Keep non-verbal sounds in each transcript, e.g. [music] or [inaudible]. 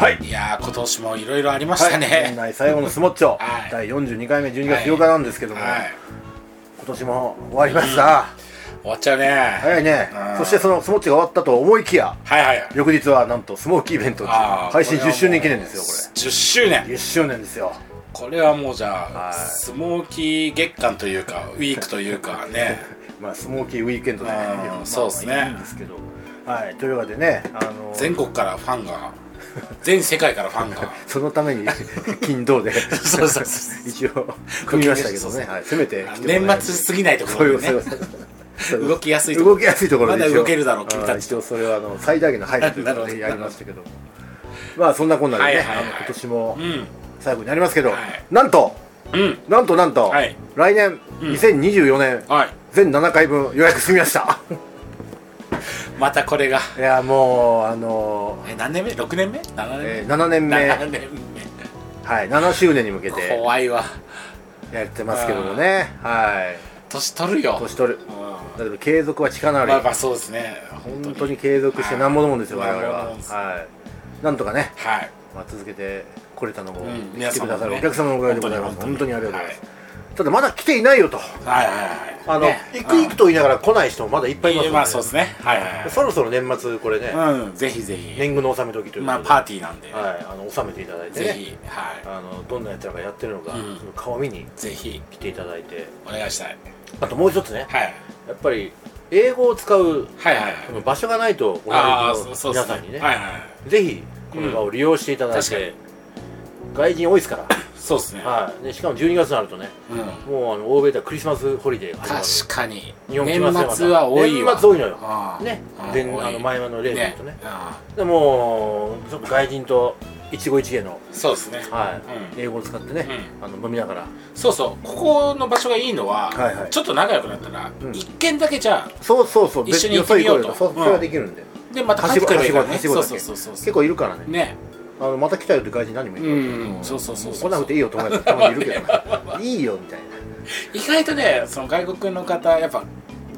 はい。いやー今年もいろいろありましたはい、年ね内最後のスモッチョ、[laughs] はい。第42回目12月8日なんですけども、はい。今年も終わりました、終わっちゃうね。早いね。うん。そしてそのスモッチが終わったと思いきやはいはい。翌日はなんとスモーキーイベントあー配信これはもう10周年記念ですよこ10周年。れ10周年ですよ。これはもうじゃあ、はい。スモーキー月間というかウィークというかね。[laughs] まあスモーキーウィークエンドでうんまあまあそうっすね。いいんですけど。はい。というわけでねあの全国からファンが [laughs] 全世界からファンが。[laughs] そのために [laughs] 金土で。そうそうそう一応組みましたけどね、はい、せめて年末過ぎないところでね。動きやすいところ動きやすいところで。まだ動けるだろう君たち。一応それはあの最大限の配慮ということでやりましたけどまあそんなこんなでね、はいはいはい。今年もうん。最後になりますけど、はい。なんとうん。なんとなんと、はい。来年2024年、はい。全7回分予約済みましたまたこれが。いやもうあのえ何年目？6年目？7年目、えー7年目。7年はい7周年に向け目て怖いわ。やってますけどもね。はい。年取るよ。年取る。うん。だけど継続は力なり、まあまあそうですね。本当に。継続してなんぼのもんですよ、は。い我々ははい。なんとかね、はい。まあ、続けてこれたのも、うん。来てくださるお皆客様のおかげでございます。本当に。本当にありがとうございます、ただまだ来ていないよと。はいはいはい。あの、ね。行く行くと言いながら来ない人もまだいっぱいいますので、まあそうですね。はいはいはい。そろそろ年末これね、うんぜひぜひ。年貢の納め時というまあパーティーなんで、はい、あの納めていただいてね。ぜひはい。あのどんなやつらがやってるのか、うん。その顔見にぜひ。来ていただいて。お願いしたい。あともう一つね。はい。やっぱり英語を使うはいはい。はいその場所がないとおああなじみのそうそうです皆さんにね。はいはいぜひこの場を利用していただい確かて、外人多いですから、そうですね。はい、でしかも12月になるとねうん。もうあの欧米ではクリスマスホリデーが始まる。確かに。日本来ますよ年末は多いわ。年末多いのよ。ね。あの前の例で言うとね。あでもちょっと外人と一期一会の、あそうですね。はい。うん。英語を使ってね、あの飲みながら。そうそう。ここの場所がいいのは、はいはい。ちょっと仲良くなったら、うん。一軒だけじゃあそうそうそう。一緒に行ってみようと。そうよ。そそれはできるんで、でまた帰ってくればいいからね。そうそうそうそう。結構いるからね。ねあのまた来たよって外人何人もいるからうん。そうそうそうそう。来なくていいよ友達たまにいるけど。いいよみたいな。意外とねその外国の方やっぱ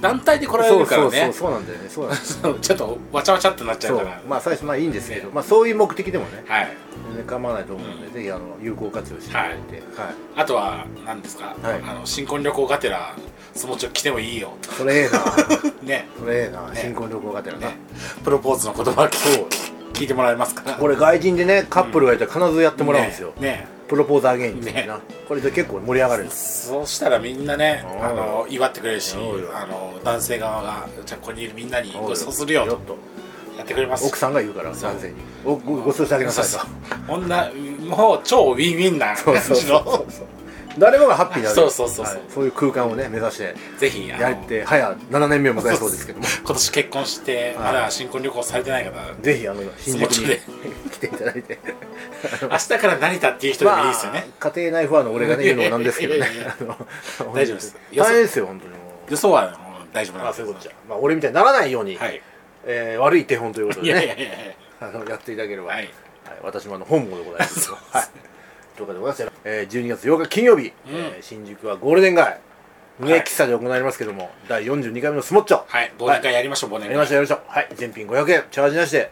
団体で来られそうそうるからね。そうそうなんだよね。そうなんです [laughs] そうちょっとわちゃわちゃってなっちゃそううから。まあ最初まあいいんですけど、ね。まあそういう目的でもね。はい。全然構わないと思うので、ぜひあの有効活用していただいて、はい。あとは何ですか、はい。あの新婚旅行がてらそのちょ来てもいいよそれええな。[laughs] ね。それええな、ね。新婚旅行がてらな、ね。プロポーズの言葉聞聞いてもらえますから。これ外人でねカップルがいたら必ずやってもらうんですよ、ねね。プロポーズアゲインっていうな、ね。これで結構盛り上がるんです。そうしたらみんなねうん。あの祝ってくれるしあの男性側がじゃあここにいるみんなにご馳走するよとよっと。やってくれます。奥さんが言うからそう。男性に。おごご馳走してあげなさいと。女もう超ウィンウィンなそう感じそうそう。のそう誰もがハッピーになるそうそうそうそう。はい。そういう空間をね目指して。ぜひやって早7年目を迎えそうです。けども。今年結婚してまだ新婚旅行されてない方ぜひあの新宿に [laughs] 来ていただいて。[laughs] 明日から成田っていう人でもいいですよね。まあ家庭内不安の俺がね言うのもなんですけどね。大丈夫です。大変ですよ本当にも予想は大丈夫うなんですまあそういうことじゃ。まあ俺みたいにならないようにはい。えー悪い手本ということでね。いやいやあのやっていただければ。ははい。い私もあの本望でございます [laughs] そう。はいということでございます。えー12月8日金曜日。えー新宿はゴールデン街。ね喫茶で行われますけども第42回目のスモッチョ。はい。忘年会やりましょう忘やりましょうやりましょう。はい。全品500円。チャージなしで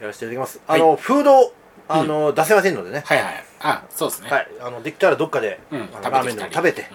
やらせていただきます。あはい。のフードあの出せませんのでね。はいはいあそうですね。はい。あのできたらどっかでうん。あのラーメンでも食べてうん。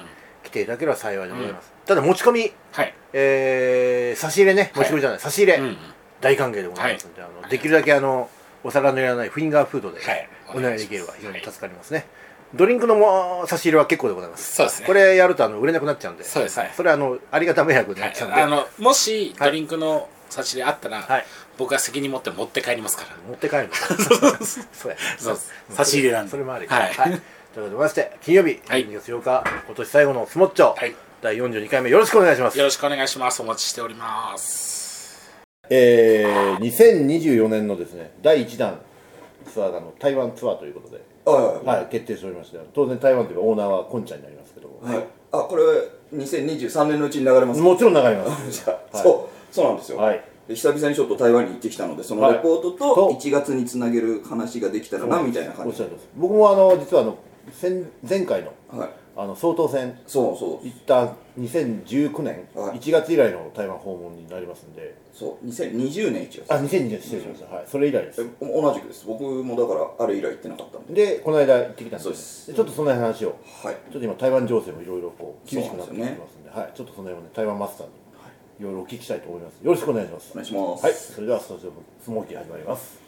来ていただければ幸いでございます。ただ持ち込みはい。えー差し入れね。はい。持ち込みじゃない。差し入れ。うん。うん大歓迎でございますのであのできるだけあのお皿のいらないフィンガーフードで。はいお願いできれば非常に助かりますね。ドリンクのも差し入れは結構でございます。そうですね。これやるとあの売れなくなっちゃうんで。そうですはい。それはあのありがた迷惑になはいっちゃうんで。あのもしドリンクの差し入れあったら、はい。僕が責任持って持って帰りますから。持って帰るの？[laughs] そうやそうです。差し入れなんで。それもあり。はい。ということでございまして金曜日はい。12月8日今年最後のスモッチョ。はい。第42回目よろしくお願いします。よろしくお願いします。お待ちしております。えー、2024年のですね第1弾ツアーの台湾ツアーということで、はいはい、決定しておりまして当然台湾というかオーナーはコンちゃんになりますけど。も、はい、あこれ2023年のうちに流れますもちろん流れます。[laughs] じゃあ、はい。そうそうなんですよ、はい。で久々にちょっと台湾に行ってきたのでそのはい。レポートとと1月につなげる話ができたらなみたいな感じ。おっしゃるとおり僕もあの実はあの先前回のはいあの総統選そうそう。行った2019年はい。1月以来の台湾訪問になりますんで。そう2020年1月。あ2020年失礼しました、はい。それ以来です。え同じくです。僕もだからあれ以来行ってなかったんで。でこの間行ってきたんですそうです。ちょっとその辺の話を。はい。ちょっと今台湾情勢もいろいろこう厳しくなってきてますんで。はい、ちょっとその辺をね台湾マスターにい。ろいろお聞きしたいと思います。よろしくお願いします。お願いします。はい。それではスタジオスモーキー始まります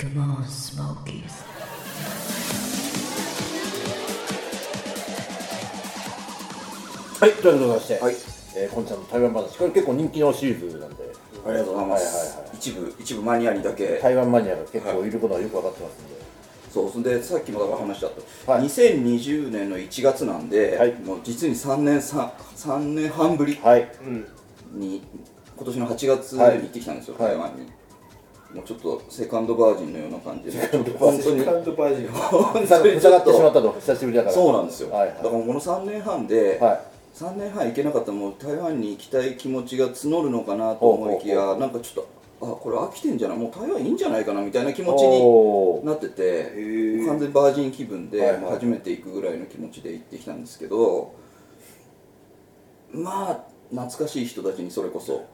Come on, Smokies. はいということでございまして、はい。えー、こんちゃんの台湾話これ結構人気のシリーズなんで。ありがとうございます、はいはいはい一部一部マニアにだけ。台湾マニアが結構いることはよく分かってますんで、そうそんでさっきもだから話しちゃった、はい。2020年の1月なんで、はい。もう実に3年 3, 3年半ぶりはい。に今年の8月にはい。行ってきたんですよ、はい。台湾にもうちょっとセカンドバージンのような感じで。本当にカントバージン。本疑当に。ちょっってしまっとたと。久しぶりだから。そうなんですよ、はいはい。だからこの3年半で、はい。3年半行けなかったらもう台湾に行きたい気持ちが募るのかなと思いきやなんかちょっとあこれ飽きてんじゃない？もう台湾いいんじゃないかなみたいな気持ちになってて完全バージン気分で、初めて行くぐらいの気持ちで行ってきたんですけどまあ懐かしい人たちにそれこそ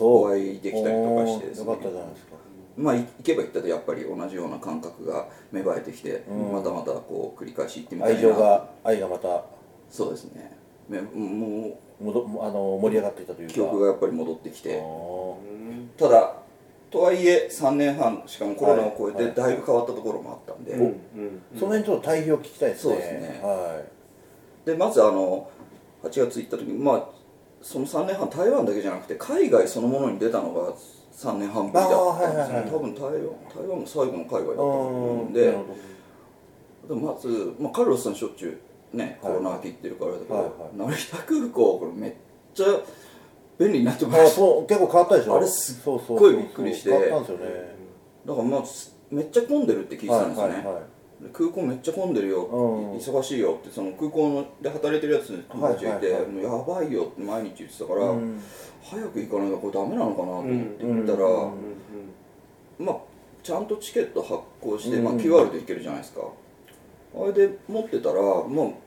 お会いできたりとかしてですね。よかったじゃないですかまあい行けば行ったでやっぱり同じような感覚が芽生えてきて、うん。またまたこう繰り返し行ってみたいな。愛情が愛がまた。そうですね。めももどあの盛り上がっていたといううか。記憶がやっぱり戻ってきて。おただとはいえ3年半しかもコロナを超えはいてだいぶ変わったところもあったんで、その辺ちょっと対比を聞きたいですね。そうですね。はでまずあの8月行った時にまあその3年半台湾だけじゃなくて海外そのものに出たのが3年半ぶりだったんですね、あーはいはいはい。多分台湾台湾も最後の海外だったとい思うんで。でもまず、まあ、カルロスさんしょっちゅうねコはい。ロナ明け行ってるからだけど、成田空港これめっちゃ便利になってまあしたそう結構変わったでしょ？あれすっごいびっくりして。だからまあすめっちゃ混んでるって聞いてたんですよね、空港めっちゃ混んでるよ、うん。忙しいよってその空港で働いてるやつ友達がいて、はいはいはい。もうやばいよって毎日言ってたから、うん。早く行かないとこれダメなのかなと思って行ったら、うんまあちゃんとチケット発行して、うん。まあ、QR で行けるじゃないですか。あれで持ってたらもう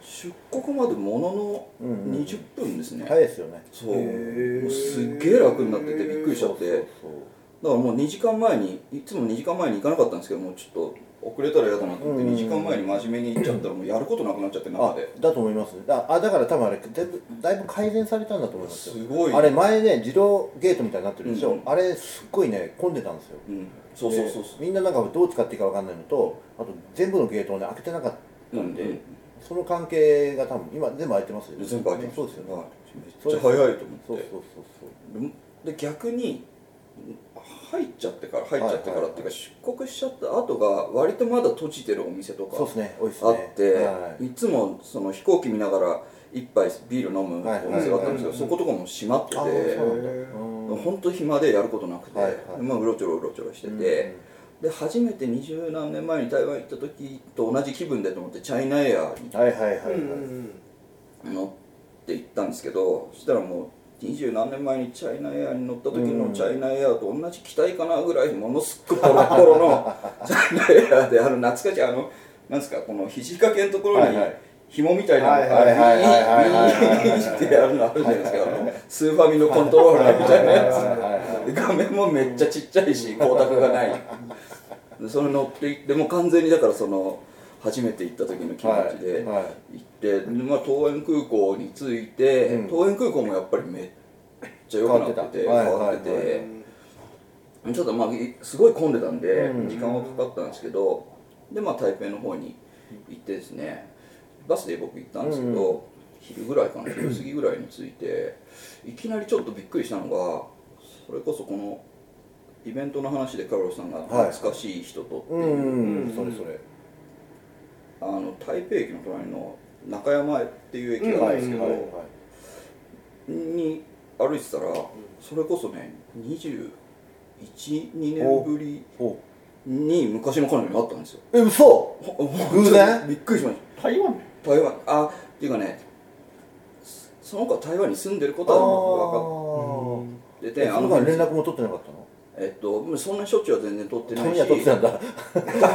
出国までもののうんうん。20分ですね、早いですよね。そう。もうすっげえ楽になっててびっくりしちゃって。そうそうだからもう2時間前にいつも2時間前に行かなかったんですけどもうちょっと遅れたら嫌だなと思ってうん。2時間前に真面目に行っちゃったらもうやることなくなっちゃって中あで。だと思います。ねだあだから多分あれだいぶだいぶ改善されたんだと思いますよ。すごい。あれ前ね自動ゲートみたいになってるでしょ、うん。あれすっごいね混んでたんですよ。うん。そうそうそうでみんななんかどう使っていいかわかんないのとあと全部のゲートをね開けてなかったんで、うんうん。その関係が多分今全部開いてますよね。全部開いてます。そうですよね、はい。めっちゃ早いと思って。そうそうそう。でで逆にちゃってから入っちゃってからっていうか、はい出国しちゃった後が割とまだ閉じてるお店とかそうそうですね。多いですあねって、はいい、つもその飛行機見ながら一杯ビール飲むはいお店があったんですけど、はいそことかも閉まってて、本当暇でやることなくて、はいはい。まあ、うろちょろうろちょろしてて、で初めて二十何年前に台湾行った時と同じ気分でと思ってチャイナエアーにはいはいはいはい、乗って行ったんですけどそしたらもう二十何年前にチャイナエアに乗った時のチャイナエアと同じ機体かなぐらいものすっごいボロボロの [laughs] チャイナエアであの懐かしいあのなんですかこの肘掛けのところに紐みたいなのはいはいはいはい。はいはいビーッってやるのあるじゃない。ですかスーファミのコントローラーみたいなやつ。画面もめっちゃちっちゃいし光沢がない。で [laughs] それ乗っていってもう完全にだからその初めて行った時の気持ちではいはい。行って、でまあ、東園空港に着いて、うん。東園空港もやっぱりめっちゃ良くなってて変わっててて、はいはい。ちょっとまあいすごい混んでたんで、うん。時間はかかったんですけどでまあ台北の方に行ってですねバスで僕行ったんですけど、うん昼ぐらいかな昼過ぎぐらいに着いていきなりちょっとびっくりしたのがそれこそこのイベントの話でカロロさんがはい懐かしい人とってう。いう、ん、それそれあの台北駅の隣の中山っていう駅があるんですけど、はいに歩いてたら、それこそね212年ぶりおに昔の彼女に会ったんですよ。え嘘！ほ偶然びっくりしました。台湾？台湾。あっていうかねその子は台湾に住んでることは分かっててえその間連絡も取ってなかったの？えっとそんなしょっちゅうは全然取ってたまないし。には取ってたんだ。た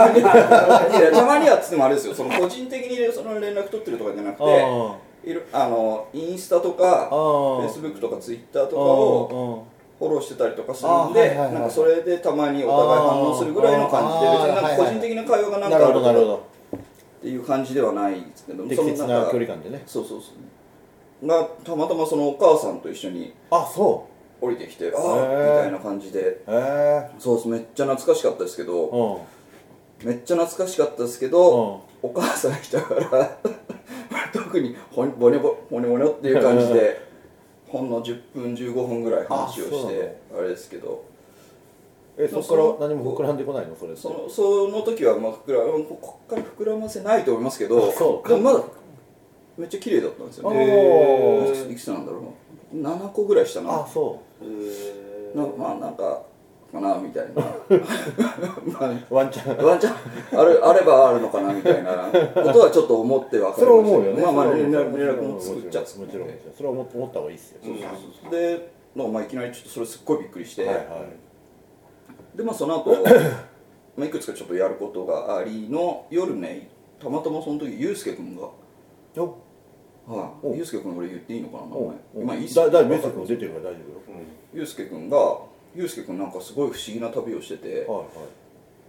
まにはいやたまにはっつってもあれですよ。その個人的にその連絡取ってるとかじゃなくてあいろあのインスタとかあフェイスブックとかツイッターとかをフォローしてたりとかするんで、なんかそれでたまにお互い反応するぐらいの感じで別になんか個人的な会話がなんかあるっていう感じではないですけど適切な距離感でね。そうそうそう。がたまたまそのお母さんと一緒にあそ降りてきてあへあーみたいな感じで。えそうです。めっちゃ懐かしかったですけど。うん。めっちゃ懐かしかったですけどお母さん来たから [laughs] 特にほんボネボボネボネっていう感じで [laughs] ほんの10分15分ぐらい話をしてあれですけど。えそこから何も膨らんでこないの？それそのその時はまあ膨らここっから膨らませないと思いますけどあそうでもまだめっちゃ綺麗だったんですよね。いくつなんだろう。な7個ぐらいしたな。あそなまあなんかかなみたいな。ま [laughs] うワンチャン。あワンチャン。あるあればあるのかなみたいな。ことはちょっと思ってはそれは思うよね。まあまあ連絡も作っちゃって。もちろんそれは思思った方がいいっすよ。そうん。かまあいきなりちょっとそれすっごいびっくりして、はいはい。でまあその後 [laughs] まあいくつかちょっとやることがありの夜ねたまたまその時ゆうすけ君がよはい、おゆうすけ君俺言っていいのかな名お前今いいっすよだだメッセージも出てるから大丈ゆうすけ君がゆうすけ君なんかすごい不思議な旅をしてて、夫よ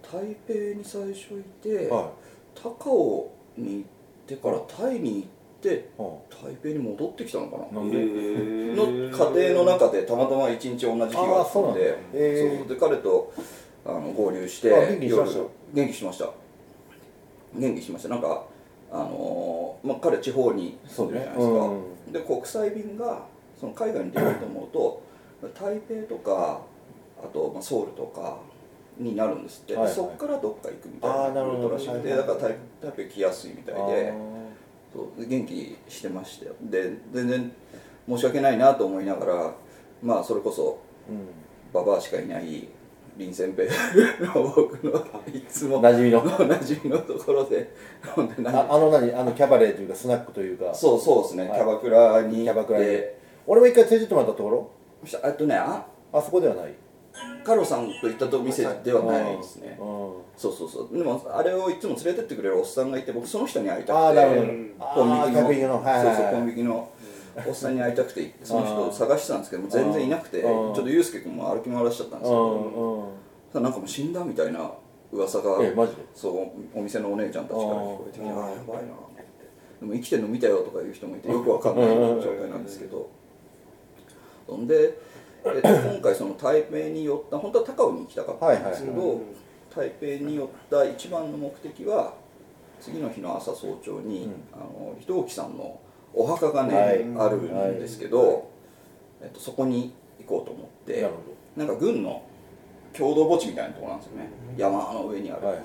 台北に最初いて、はい。は高尾に行ってからタイに行ってい。は台北に戻ってきたのかな、いなんで？の家庭の中でたまたま一日同じ日があったのでそうで彼とあの合流してあ元気にしました？夜。元気しました。元気しました。なんかあのーまあ彼地方に住んでるじゃないですか、で国際便がその海外に出ようと思うと [clears throat] 台北とかあと、まあ、ソウルとかになるんですって、ではいはい。そこからどっか行くみたいなあーなるほど。ルートらしくて、だから台台北来やすいみたいで。そうで元気してましたよで全然申し訳ないなと思いながらまあそれこそうん。ババアしかいない林先平の僕のいつも馴染みの。馴染みのところで。飲んで。ないああの何？あのキャバレーというかスナックというか。そうそうですね、はい。キャバクラにキャバクラに。で俺も一回連れてってもらったところ。えっとねああそこではない。カロさんと行ったと店ではないですね。うん。そうそうそう。でもあれをいつも連れてってくれるおっさんがいて僕その人に会いたくて。ああなるほど。コンビニの。はいはい。そうそうコンビニのおっさんに会いたくてその人を探してたんですけども全然いなくてちょっとユうスケ君も歩き回らしちゃったんですうけどなんかもう死んだみたいな噂がそうお店のお姉ちゃんたちから聞こえてきてあやばいなと思って。でも生きてるの見たよとかいう人もいてよくわかんない状態なんですけど。そんで、えっと、今回その台北に寄った本当は高尾に行きたかったんですけど、台北に寄った一番の目的は次の日の朝早朝に、あの人置さんのお墓がね、はい。あるんですけど、えっと、そこに行こうと思ってなるなんか軍の共同墓地みたいなところなんですよね。山の上にある、はいはい。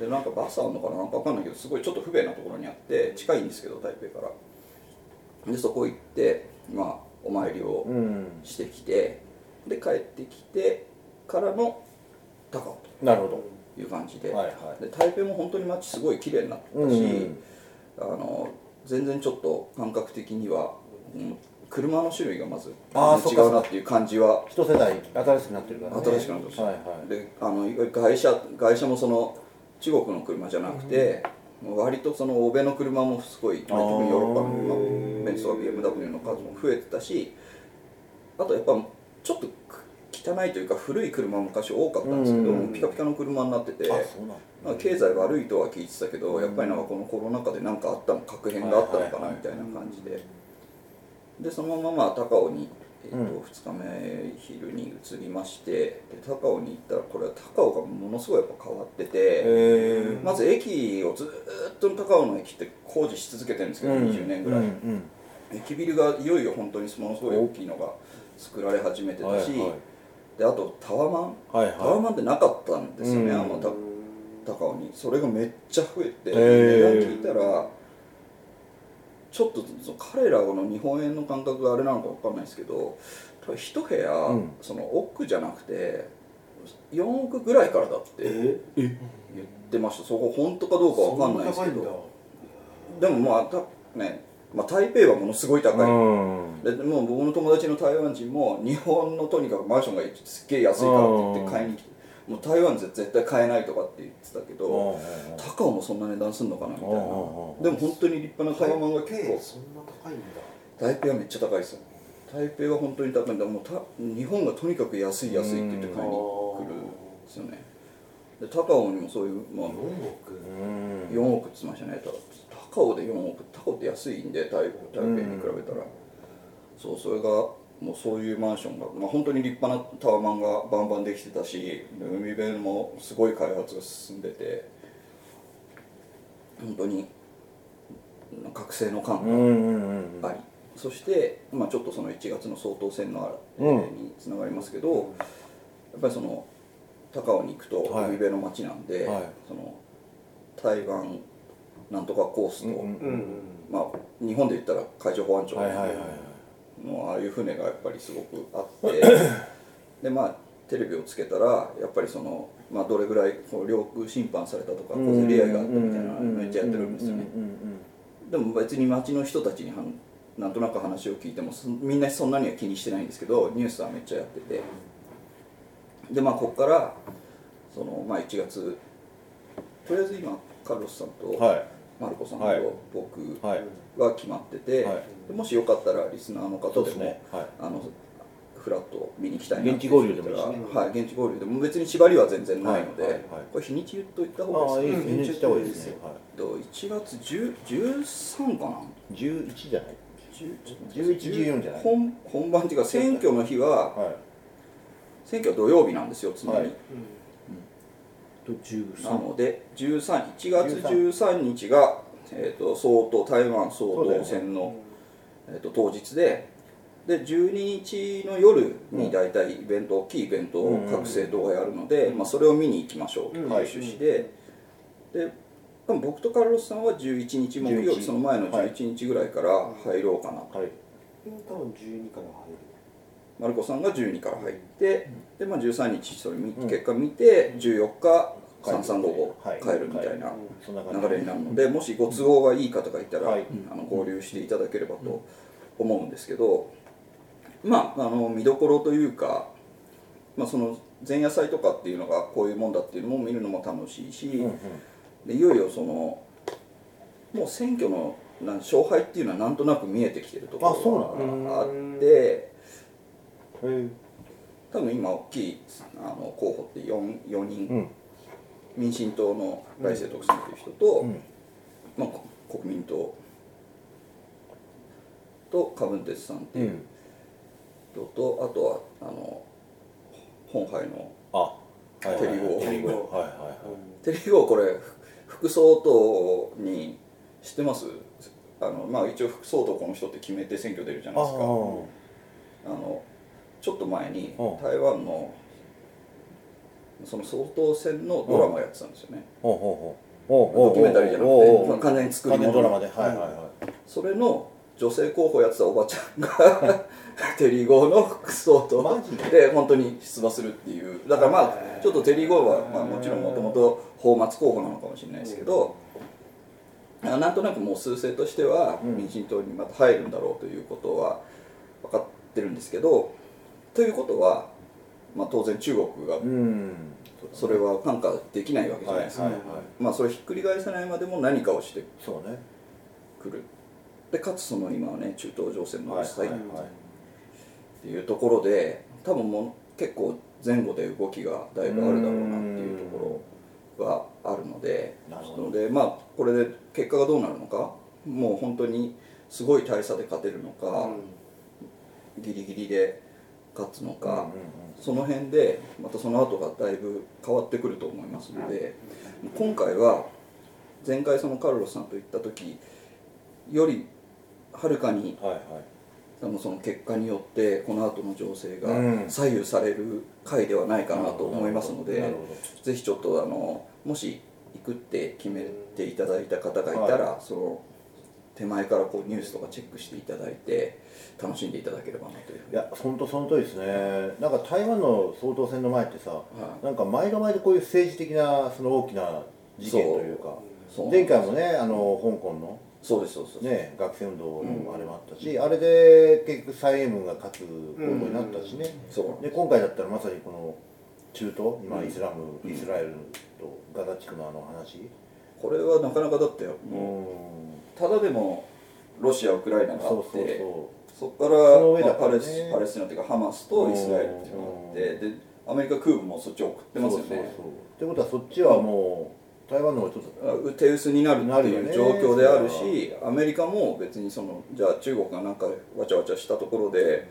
でなんかバスあるのかな？なんかわかんないけどすごいちょっと不便なところにあって近いんですけど台北から。でそこ行ってまあお参りをうん。してきてで帰ってきてからの高尾なるほど。という感じで,、はいはい。で台北も本当に街すごい綺麗になったし、うん。あの全然ちょっと感覚的には、うん車の種類がまず違うなっていう感じは。一世代新しくなってるからね。新しくなってましたはいはい。であの外車外車もその中国の車じゃなくて、もう割とその欧米の車もすごい特にヨーロッパの車ベンツとか BMW の数も増えてたしあとやっぱちょっと汚いというか古い車も昔多かったんですけど、うん。ピカピカの車になっててあそうなん経済悪いとは聞いてたけど、やっぱりなんかこのコロナ禍で何かあったの確変があったのかなみたいな感じで、でそのまままあ高尾に、えーとうん。2日目昼に移りましてで高尾に行ったらこれは高尾がものすごいやっぱ変わってて、へまず駅をずーっと高尾の駅って工事し続けてるんですけど、20年ぐらい、うん。うん。駅ビルがいよいよ本当にものすごい大きいのが作られ始めてたし、はいはいであとタワマン？はいタワはマンってなかったんですよね、うん。あのた高尾に。それがめっちゃ増えて値段聞いたらちょっと彼らの日本円の感覚があれなのか分かんないですけど多分一部屋、うん。その奥じゃなくて4億ぐらいからだってえ？言ってました。そこ本当かどうかわかんないですけど。でもまあたね、まあ、台北はものすごい高い、うん。でもう僕の友達の台湾人も日本のとにかくマンションがすっげえ安いからって言って買いに来てもう台湾で絶対買えないとかって言ってたけど高尾もそんな値段すんのかなみたいな。でも本当に立派なタワマンが結構。そんな高いんだ。台北はめっちゃ高いですよ。台北は本当に高いんだ。もうた日本がとにかく安い安いって言って買いに来るんですよね。で高尾にもそういう、まあ、4億。うん4億って言ってましたねた高尾で4億高尾って安いんで台台北に比べたら、そうそれがもうそういうマンションが、まあ、本当に立派なタワマンがバンバンできてたし海辺もすごい開発が進んでて本当に覚醒の感がうんうんうんあり、そして、まあ、ちょっとその1月の総統選のあれうん。につながりますけど、やっぱりその高尾に行くとはい。海辺の町なんで、はい。その台湾なんとかコースと、まあ、日本で言ったら海上保安庁のああいう船がやっぱりすごくあって [laughs] でまあテレビをつけたらやっぱりその、まあ、どれぐらいこう領空侵犯されたとか小競り合いがあったみたいなのめっちゃやってるんですよね。でも別に町の人たちになんとなく話を聞いてもそみんなそんなには気にしてないんですけどニュースはめっちゃやってて。でまあここからその、まあ、1月とりあえず今カルロスさんとうんはいマルコさんはい。と僕はいは決まってて、はい。でもしよかったらリスナーの方でもね。はい。あのフラット見に行きたいな現地合流でもいいしね。はい現地合流でも別に縛りは全然ないので、はいはいはい。これ日にち言っといた方がいいですね。ですね。した方がいいですね。はい。と1月10 13かな？11じゃない？10 11 14じゃない？本本番っていうか選挙の日ははい。選挙は土曜日なんですよつまり、はい。となので13 1月13日が、えー、と総統台湾総統選の、えー、と当日でで12日の夜に大体イベント、大きいイベントを各政党がやるので、まあ、それを見に行きましょうという趣旨で、で多分僕とカルロスさんは11日木曜日11その前の11日ぐらいから入ろうかなと、はい。多分12から入るマルコさんが12から入って、でまあ、13日それ見結果見て14日3355はい。帰るみたいな流れになるのでもしご都合がいい方がいたら、はい。あの合流していただければと思うんですけど、まああの見どころというか、まあ、その前夜祭とかっていうのがこういうもんだっていうのも見るのも楽しいし、でいよいよそのもう選挙のなん勝敗っていうのはなんとなく見えてきてるとこあそうなろがあって。多分今大きいあの候補って 4, 4人、うん民進党の来世徳さんという人と、うん。まあ、こ国民党とカブンテツさんってういうん。人と、あとはあの本杯のテリゴテリゴはいはいはい。[laughs] テレビをこれ副総統に知ってます？あの、まあ、一応副総統この人って決めて選挙出るじゃないですか。ああのちょっと前にうん。台湾のその総統選のドラマやってたんですよね、ほうほうほうほう。ドキュメンタリーじゃなくて完全に作り完全物ドラマで。はいはいはい。それの女性候補やってたおばちゃんが [laughs] テリー・ゴーの副総統で？本当に出馬するっていう。だからまあちょっとテリー・ゴーは、まあ、もちろんもともと泡沫候補なのかもしれないですけど、あなんとなくもう数勢としてはうん。民進党にまた入るんだろうということは分かってるんですけどということは、まあ、当然中国がうん。それは看過できないわけじゃないですか、はいはいはい。まあそれひっくり返さないまでも何かをしてそうね。くるでかつその今はね中東情勢もはい実際っはいはい。ていうところで多分もう結構前後で動きがだいぶあるだろうなっていうところがあるので。なるほど。のでまあこれで結果がどうなるのか。もう本当にすごい大差で勝てるのか、ギリギリで勝つのか、うんうんうん。その辺でまたその後がだいぶ変わってくると思いますので今回は前回そのカルロスさんと行った時よりはるかにはいはい。あのその結果によってこの後の情勢がうん。左右される回ではないかなと思いますので、なるほどぜひちょっとあのもし行くって決めていただいた方がいたら、その手前からこうニュースとかチェックしていただいて楽しんでいただければなといういや本当その通りですね。なんか台湾の総統選の前ってさ、い。なんか毎度毎度こういう政治的なその大きな事件というか前回もねあの香港のそうですそうです、ね、学生運動のあれもあったし、あれで結局蔡英文が勝つことになったしね、そうで今回だったらまさにこの中東今イスラム、イスラエルとガザ地区のあの話これはなかなかだったよ、うん。ただでもロシアウクライナがあってそそこからパレスパレスチナというかハマスとイスラエルっていうのがあってでアメリカ空母もそっち送ってますよね。ってことはそっちはもう台湾の方がちょっとあ手薄になるっていう状況であるしアメリカも別にそのじゃあ中国がなんかわちゃわちゃしたところで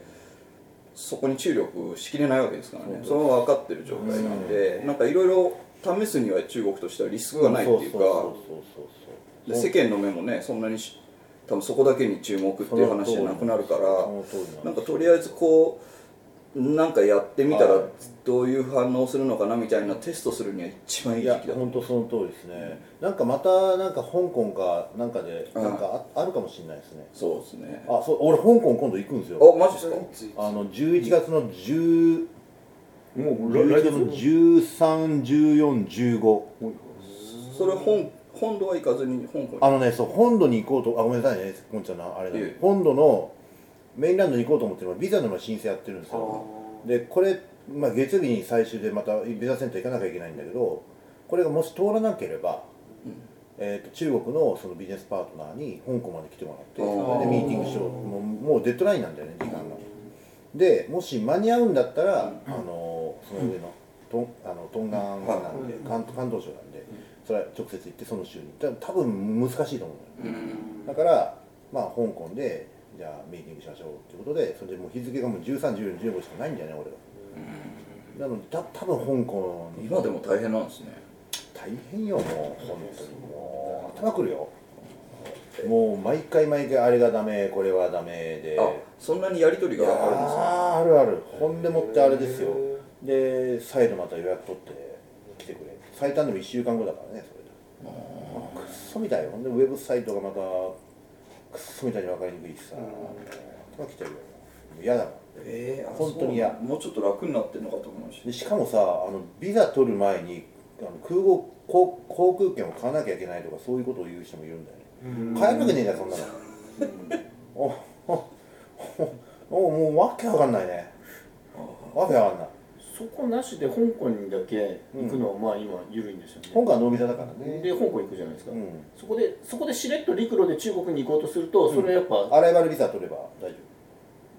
そこに注力しきれないわけですからね。それは分かってる状態なんでなんかいろいろ試すには中国としてはリスクがないっていうか世間の目もねそんなにし多分そこだけに注目っていう話じゃなくなるからなんかとりあえずこうなんかやってみたらはい。どういう反応するのかなみたいなテストするには一番いい時期だ本当その通りですね、なんかまたなんか香港かなんかでなんかああるかもしれないですね。そうですね。あそう俺香港今度行くんですよ。あマジですか？あの11月の10もう11月の131415それ本本土は行かずに香港に？あのねそう本土に行こうとあごめんなさいねこんちゃんのあれだいえ。本土のメインランドに行こうと思ってるのはビザの申請やってるんですよ。でこれ、まあ、月曜日に最終でまたビザセンター行かなきゃいけないんだけどこれがもし通らなければ、えー、と中国のそのビジネスパートナーに香港まで来てもらってそれでミーティングしよう。もうもうデッドラインなんだよね時間が。でもし間に合うんだったら、あのその上のトンあのトンガンなんで、関関東省なんで、それは直接行ってその州にだ多分難しいと思うのよ、だからまあ香港でじゃあミーティングしましょうっていうことでそれでもう日付がもう131415しかないんだよね俺は、なのでた多分香港に今でも大変なんですね。大変よもう本当に。もう頭くるよ。もう毎回毎回あれがダメこれはダメで。あそんなにやり取りがあるんですか？あるある。ほんでもってあれですよで再度また予約取って来てくれ。最短でも1週間後だからねそれで。くっそみたいよ。ほんでウェブサイトがまたくっそみたいに分かりにくいしさ。頭きてるよ。嫌だもん。えーあ本当に嫌。もうちょっと楽になってるのかと思いまし。でしかもさあのビザ取る前にあの空港航航空券を買わなきゃいけないとかそういうことを言う人もいるんだよね。買えるわけねえじゃんそんなの。[laughs] おおおおもうわけわかんないね。わけわかんないそこなしで香港にだけ行くのはまあ今緩いんですよね、香港はノービザだからね。で香港行くじゃないですか、うん。そこでそこでしれっと陸路で中国に行こうとするとそれはやっぱ、アライバルビザ取れば大丈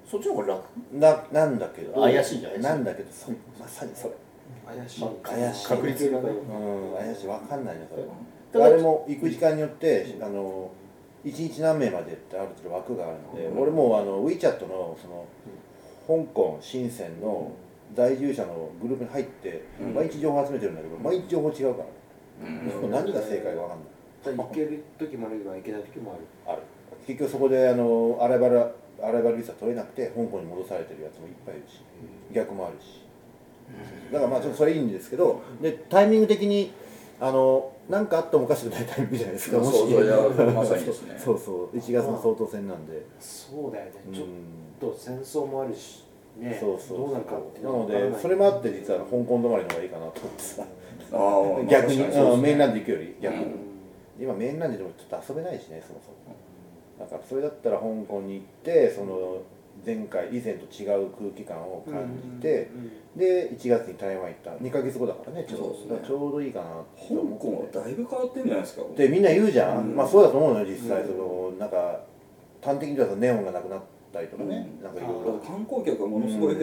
そっちの方が楽？夫ななんだけど。怪しいじゃないですか。なんだけどそまさにそれ。怪しい、まあ怪しい確率がね。うん怪しい。わかんないねそれ。ただあれも行く時間によってあの1日何名までってある程度枠があるので、俺もうあの WeChat のその香港深センの在住者のグループに入って、毎日情報集めてるんだけど毎日情報違うから。ね、[laughs] 何が正解かわかんない。行ける時もあれば行けない時もある。ある。結局そこであのアライバルアライバルビザ取れなくて香港に戻されてるやつもいっぱいいるし逆もあるし。だからまあちょっとそれいいんですけどでタイミング的にあの何かあってもおかしくないタイミングじゃないですかもしそうそうまさにですね。そうそう。1月の総統選なんで。そうだよね。うん。ちょっと戦争もあるしねそうそうどうなるかってなのでそれもあって実は香港止まりの方がいいかなと思ってさ。逆に、まあ確かそうメインランド行くより逆に、うん今メインランドでもちょっと遊べないしねそもそも。だからそれだったら香港に行ってその前回以前と違う空気感を感じて、で1月に台湾行った。2か月後だからねちょうど。ね。ちょうどいいかなってって。港はだいぶ変わってんじゃないですかでみんな言うじゃん、うん。まあそうだと思うのよ実際、そのなんか端的に言うとネオンがなくなったりとかね、なんかいろいろ。観光客がものすごい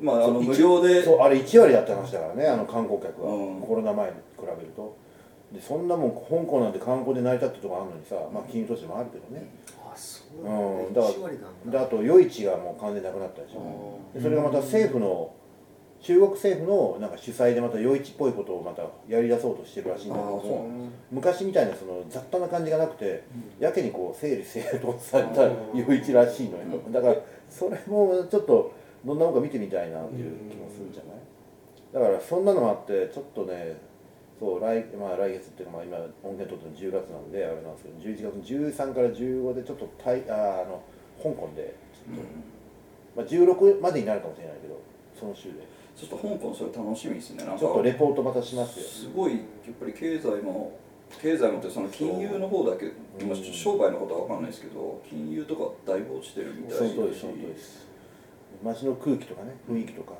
まああの無料でそうあれ1割だった話だからねあの観光客は、うん。コロナ前に比べると。でそんなもん香港なんて観光で成り立ってるとこあるのにさまあ金融都市もあるけどね、あそう。うん。だから1割なんであと夜市がもう完全になくなったでしょ、でそれがまた政府の中国政府のなんか主催でまた夜市っぽいことをまたやり出そうとしてるらしいんだけども昔みたいなその雑多な感じがなくて、やけにこう整理整頓された夜市らしいのよ、だからそれもちょっとどんなもんか見てみたいなっていう気もするんじゃない？だからそんなのもあってちょっとねそう来,、まあ、来月っていうか、まあ、今音源取ってるの10月なんであれなんですけど11月の13から15でちょっとタイああの香港でちょっと、まあ、16までになるかもしれないけどその週でちょっと香港それ楽しみですね。なんかちょっとレポートまたしますよ。すごいやっぱり経済も経済もってその金融の方だけ、商売のことは分かんないですけど金融とかだいぶ落ちてるみたいその通りですその通りです。街の空気とかね雰囲気とか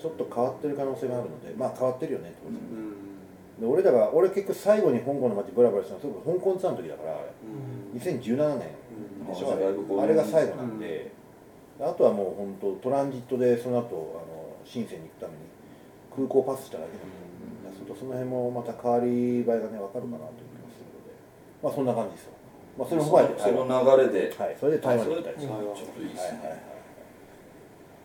ちょっと変わってる可能性があるのでまあ変わってるよね当然、で俺らが俺結局最後に香港の街ブラブラしたのは香港ツアーの時だからあれ2017年でしょ、あだいぶこうあれが最後なんで、あとはもう本当トランジットでその後深センに行くために空港パスしただけなんで、そうするとその辺もまた変わり映えがね分かるかなという気がするのでまあそんな感じですよ。まあそれも踏まえてその流れではい。それで台湾に行ったりちょっといいですね、はい。はい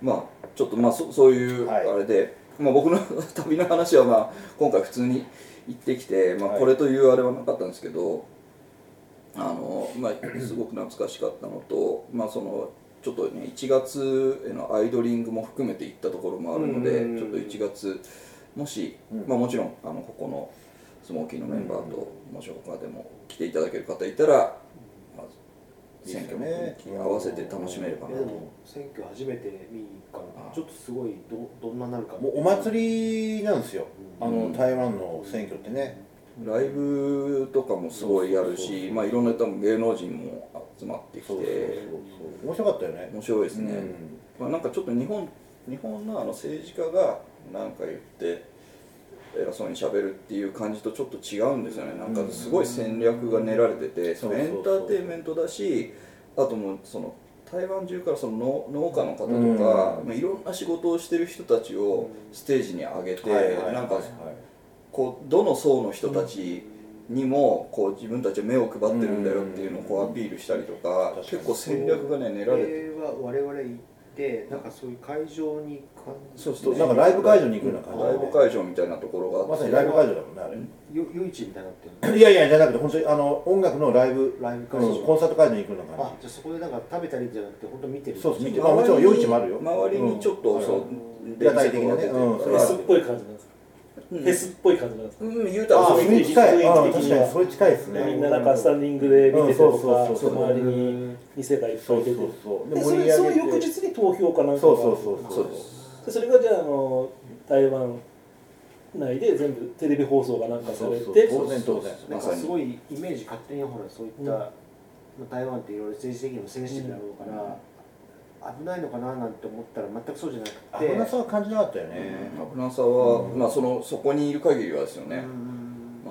まあちょっとまあそそうい。うはい。あれで、まあ、僕の旅の話はまあ今回普通に行ってきて、まあ、はい。これとい。うあれはなかったんですけど、あのまあすごく懐かしかったのとまあそのちょっとね1月へのアイドリングも含めて行ったところもあるので、うん。ちょっと1月もし、うん。まあ、もちろんあのここのスモーキーのメンバーと、もし他でも来ていただける方いたら、まあ、選挙の雰囲気に合わせて楽しめればなと。えでも選挙初めて見に行くからちょっとすごいどどんななるかも。うお祭りなんですよ。あの、うん台湾の選挙ってねライブとかもすごいやるし、まあ、いろんな多分芸能人も集まってきて面白かったよね。面白いですね、まあ、なんかちょっと日本日本のあの政治家が何か言って偉そうにしゃべるっていう感じとちょっと違うんですよね。なんかすごい戦略が練られててそのエンターテインメントだしあともうその台湾中からその農農家の方とか、うん。まあ、いろんな仕事をしてる人たちをステージに上げて、はいはいはいはい。なんかこうどの層の人たちにもこう自分たちは目を配ってるんだよっていうのをこうアピールしたりとか結構戦略がね練られてこれは我々行ってなんかそういう会場に感じそうそうなんかライブ会場に行くような感じライブ会場みたいなところがあって。まさにライブ会場だもんねあれよ夜市みたいになっていやいやじゃなくて本当にあの音楽のライブライブ会場。うんコンサート会場に行くようなあ感じ。ゃあそこでなんか食べたりじゃなくて本当見てるじそうそう見てまあもちろん夜市もあるよ周りにちょっと、うんそう屋台的なねうんフェスっぽい感じなんですかうんフェスっぽい感じなんですかうん言うたらあそういうそれに近い雰囲気あ的に。は確かにそれ近いですね。みんななんかスタンディングで見ててとうんそうかそうそう。そう周りに店がいっぱそいう出て。そうそうでそれその翌日に投票かなんかがそうそうそうそう。ですでそれがじゃああの台湾内で全部テレビ放送がなんかされて。そうそう。当然当然。なんかすごいイメージ勝手にほらそういった、台湾っていろいろ政治的にもセンシティブだろうから、危ないのかななんて思ったら全くそうじゃなくて。危なさは感じなかったよね。危なさは、まあそのそこにいる限りはですよね、うん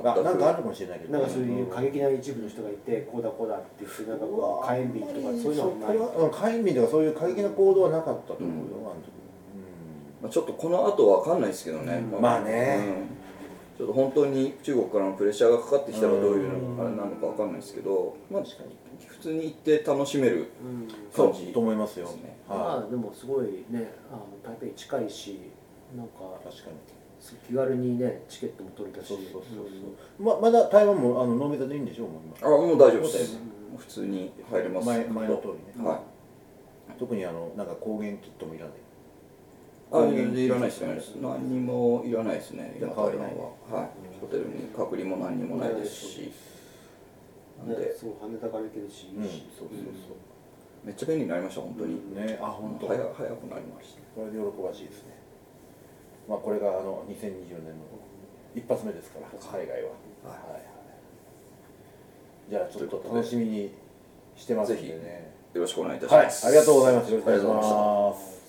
あ全くなんかあるかもしれないけど。なんかそういう過激な一部の人がいてこうだこうだって言ってなんかこう火炎瓶とかそういうのはない。そこはうん火炎瓶とかそういう過激な行動はなかったと思うよ、あの時まあ、ちょっとこの後わかんないですけどね、うん。まあね。うん。ちょっと本当に中国からのプレッシャーがかかってきたらどういううんあれなのかわかんないですけど、まあ、普通に行って楽しめるうん。そう感じ。と思いますよ。まはあでもすごいねあの台北近いしなんかい確かに。気軽にねチケットも取れたし。そうそうそうそう。ままだ台湾もあのノービザでいいんでしょもう今あもう大丈夫です。うん普通に入れます。前前の通りね、は特にあのなんか抗原キットもいらない。あ全然いらないですね。何にもいらないですねいや今台湾は。はい。ホテルに隔離も何にもないですしなんねで。すごい羽田から行けるしうんそうそうそめっちゃ便利になりました本当に。うねあ本当。早早くなりました。これで喜ばしいですね。まあこれがあの2020年の一発目ですから海外は。はい。はいじゃあちょっと楽しみにしてますんでね。よろしくお願いいたしはいますありがとうございます。よろしくお願いします